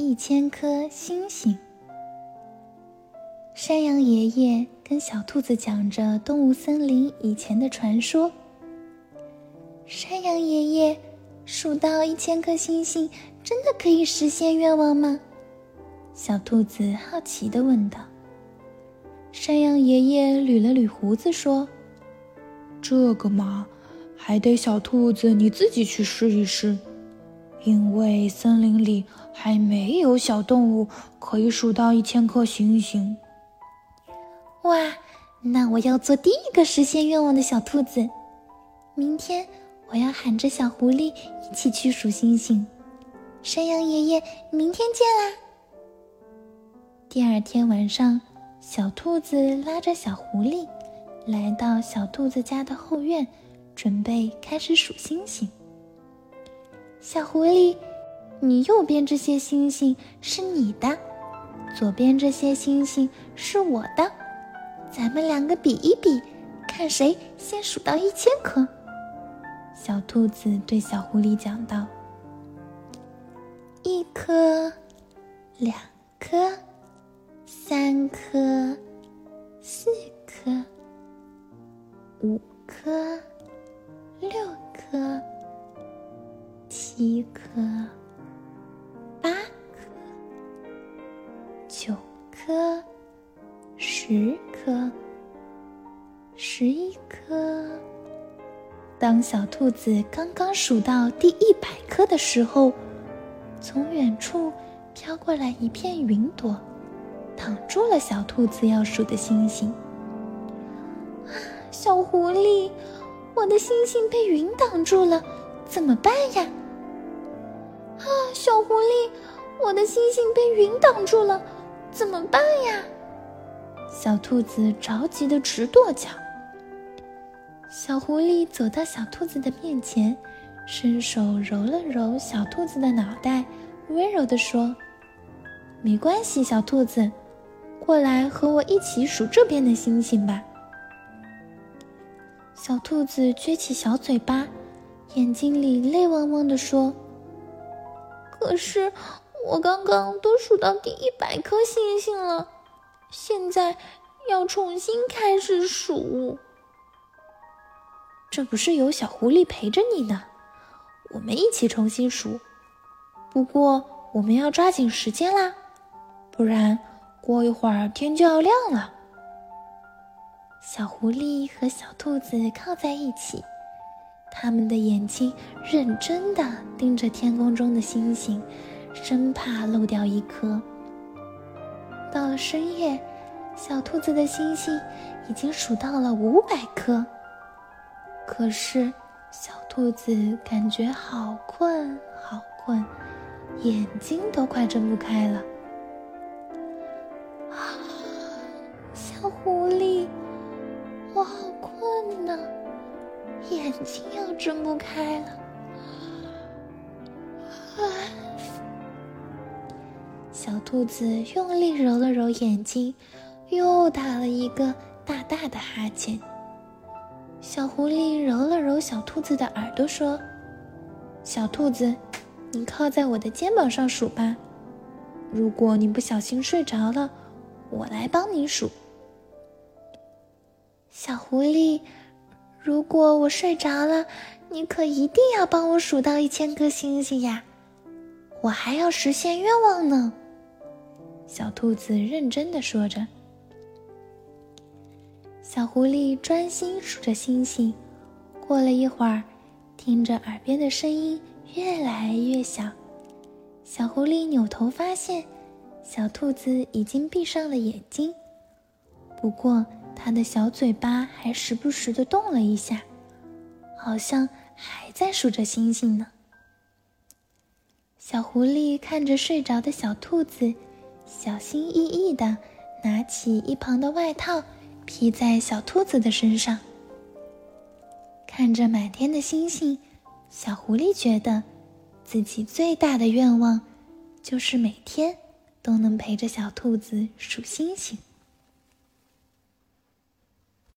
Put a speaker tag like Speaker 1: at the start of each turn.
Speaker 1: 一千颗星星。山羊爷爷跟小兔子讲着动物森林以前的传说。山羊爷爷，数到一千颗星星，真的可以实现愿望吗？小兔子好奇的问道。山羊爷爷捋了捋胡子说：“
Speaker 2: 这个嘛，还得小兔子你自己去试一试，因为森林里还没有小动物可以数到一千颗星星。”
Speaker 1: 哇，那我要做第一个实现愿望的小兔子。明天我要喊着小狐狸一起去数星星。山羊爷爷，明天见啦！第二天晚上，小兔子拉着小狐狸来到小兔子家的后院，准备开始数星星。小狐狸，你右边这些星星是你的，左边这些星星是我的。咱们两个比一比，看谁先数到一千颗。小兔子对小狐狸讲道：“一颗，两颗，三颗，四颗，五颗，九颗。”十颗，十一颗。当小兔子刚刚数到第一百颗的时候，从远处飘过来一片云朵，挡住了小兔子要数的星星。啊，小狐狸，我的星星被云挡住了，怎么办呀？啊，小狐狸，我的星星被云挡住了，怎么办呀？小兔子着急的直跺脚。小狐狸走到小兔子的面前，伸手揉了揉小兔子的脑袋，温柔的说：“没关系，小兔子，过来和我一起数这边的星星吧。”小兔子撅起小嘴巴，眼睛里泪汪汪的说：“可是我刚刚都数到第一百颗星星了。”现在要重新开始数，这不是有小狐狸陪着你呢？我们一起重新数。不过我们要抓紧时间啦，不然过一会儿天就要亮了。小狐狸和小兔子靠在一起，他们的眼睛认真的盯着天空中的星星，生怕漏掉一颗。到了深夜，小兔子的星星已经数到了五百颗。可是，小兔子感觉好困，好困，眼睛都快睁不开了。啊，小狐狸，我好困呐，眼睛要睁不开了。啊。小兔子用力揉了揉眼睛，又打了一个大大的哈欠。小狐狸揉了揉小兔子的耳朵，说：“小兔子，你靠在我的肩膀上数吧。如果你不小心睡着了，我来帮你数。”小狐狸，如果我睡着了，你可一定要帮我数到一千颗星星呀！我还要实现愿望呢。小兔子认真的说着，小狐狸专心数着星星。过了一会儿，听着耳边的声音越来越小，小狐狸扭头发现，小兔子已经闭上了眼睛。不过，它的小嘴巴还时不时的动了一下，好像还在数着星星呢。小狐狸看着睡着的小兔子。小心翼翼的拿起一旁的外套，披在小兔子的身上。看着满天的星星，小狐狸觉得，自己最大的愿望，就是每天都能陪着小兔子数星星。